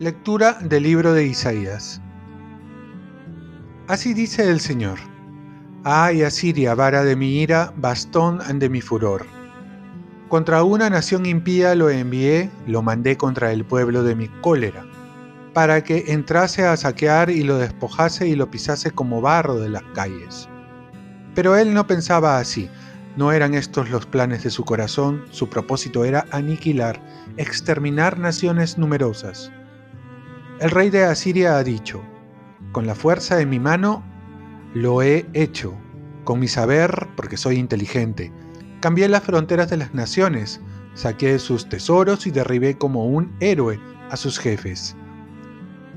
Lectura del libro de Isaías. Así dice el Señor. Ay, Asiria, vara de mi ira, bastón de mi furor. Contra una nación impía lo envié, lo mandé contra el pueblo de mi cólera, para que entrase a saquear y lo despojase y lo pisase como barro de las calles. Pero él no pensaba así, no eran estos los planes de su corazón, su propósito era aniquilar, exterminar naciones numerosas. El rey de Asiria ha dicho, con la fuerza de mi mano lo he hecho, con mi saber, porque soy inteligente. Cambié las fronteras de las naciones, saqué sus tesoros y derribé como un héroe a sus jefes.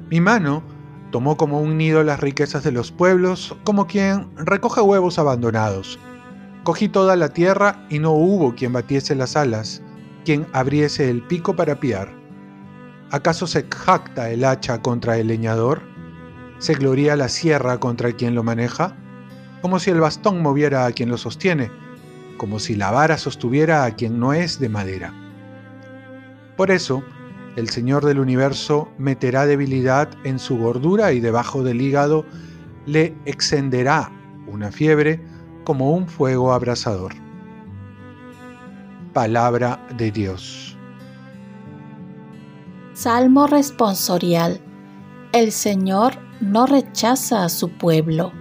Mi mano tomó como un nido las riquezas de los pueblos, como quien recoge huevos abandonados. Cogí toda la tierra y no hubo quien batiese las alas, quien abriese el pico para piar. ¿Acaso se jacta el hacha contra el leñador? ¿Se gloria la sierra contra quien lo maneja? Como si el bastón moviera a quien lo sostiene, como si la vara sostuviera a quien no es de madera. Por eso, el Señor del universo meterá debilidad en su gordura y debajo del hígado le extenderá una fiebre como un fuego abrasador. Palabra de Dios. Salmo responsorial. El Señor no rechaza a su pueblo.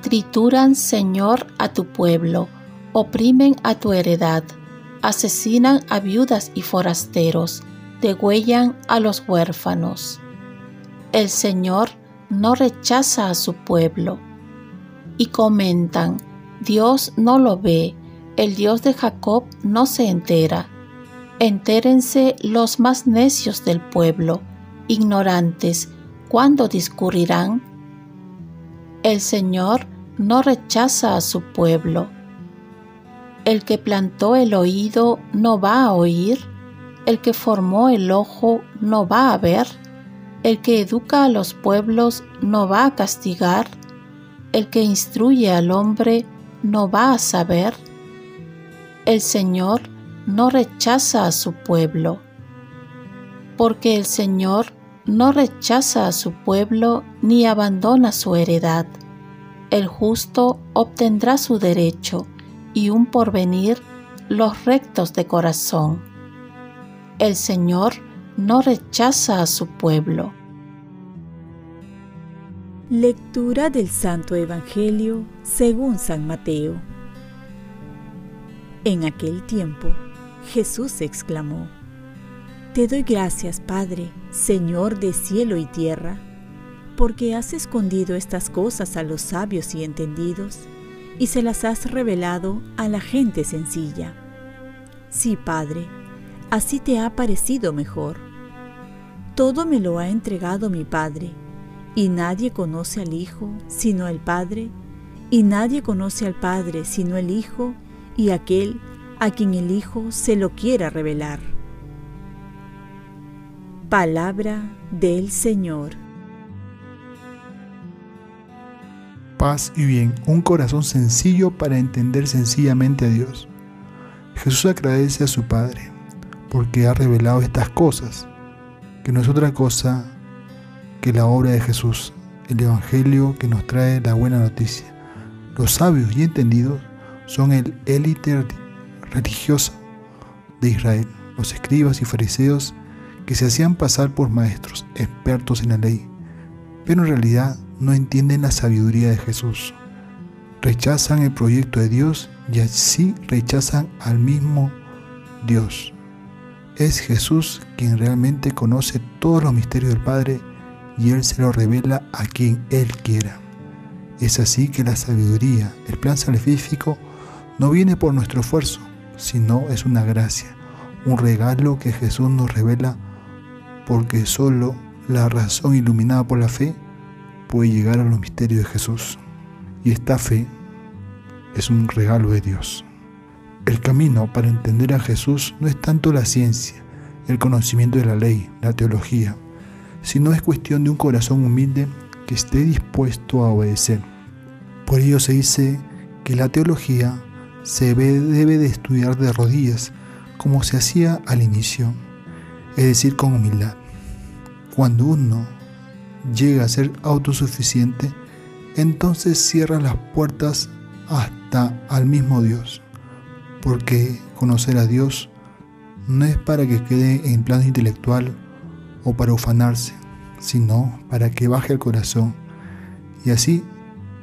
Trituran, Señor, a tu pueblo, oprimen a tu heredad, asesinan a viudas y forasteros, degüellan a los huérfanos. El Señor no rechaza a su pueblo. Y comentan, Dios no lo ve, el Dios de Jacob no se entera Entérense los más necios del pueblo, ignorantes, ¿cuándo discurrirán? El Señor no rechaza a su pueblo. El que plantó el oído no va a oír, el que formó el ojo no va a ver, el que educa a los pueblos no va a castigar, el que instruye al hombre no va a saber. El Señor no rechaza a su pueblo, porque el Señor no rechaza a su pueblo ni abandona su heredad. El justo obtendrá su derecho y un porvenir los rectos de corazón. El Señor no rechaza a su pueblo. Lectura del Santo Evangelio según San Mateo. En aquel tiempo, Jesús exclamó, Te doy gracias, Padre, Señor de cielo y tierra, porque has escondido estas cosas a los sabios y entendidos y se las has revelado a la gente sencilla. Sí, Padre, así te ha parecido mejor. Todo me lo ha entregado mi Padre, y nadie conoce al Hijo sino el Padre, y nadie conoce al Padre sino el Hijo y aquel a quien el Hijo se lo quiera revelar. Palabra del Señor. Paz y bien, un corazón sencillo para entender sencillamente a Dios. Jesús agradece a su Padre porque ha revelado estas cosas, que no es otra cosa que la obra de Jesús, el Evangelio que nos trae la buena noticia. Los sabios y entendidos son el élite religiosa de Israel, los escribas y fariseos que se hacían pasar por maestros, expertos en la ley, pero en realidad no entienden la sabiduría de Jesús. Rechazan el proyecto de Dios y así rechazan al mismo Dios. Es Jesús quien realmente conoce todos los misterios del Padre y Él se lo revela a quien Él quiera. Es así que la sabiduría, el plan salvífico, no viene por nuestro esfuerzo, sino es una gracia, un regalo que Jesús nos revela porque solo la razón iluminada por la fe puede llegar a los misterios de Jesús. Y esta fe es un regalo de Dios. El camino para entender a Jesús no es tanto la ciencia, el conocimiento de la ley, la teología, sino es cuestión de un corazón humilde que esté dispuesto a obedecer. Por ello se dice que la teología se debe de estudiar de rodillas, como se hacía al inicio, es decir, con humildad. Cuando uno llega a ser autosuficiente, entonces cierra las puertas hasta al mismo Dios, porque conocer a Dios no es para que quede en plano intelectual o para ufanarse, sino para que baje al corazón y así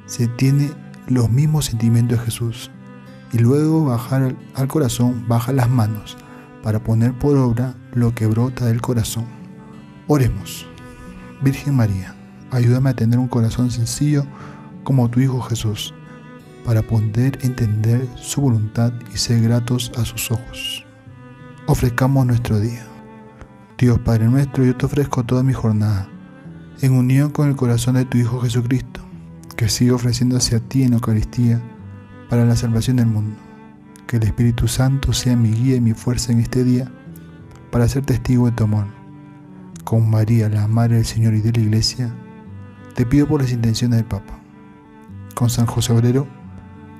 se tiene los mismos sentimientos de Jesús y luego bajar al corazón baja las manos para poner por obra lo que brota del corazón. Oremos. Virgen María, ayúdame a tener un corazón sencillo como tu Hijo Jesús, para poder entender su voluntad y ser gratos a sus ojos. Ofrezcamos nuestro día. Dios Padre nuestro, yo te ofrezco toda mi jornada, en unión con el corazón de tu Hijo Jesucristo, que sigue ofreciéndose a ti en Eucaristía para la salvación del mundo. Que el Espíritu Santo sea mi guía y mi fuerza en este día para ser testigo de tu amor. Con María, la Madre del Señor y de la Iglesia, te pido por las intenciones del Papa. Con San José Obrero,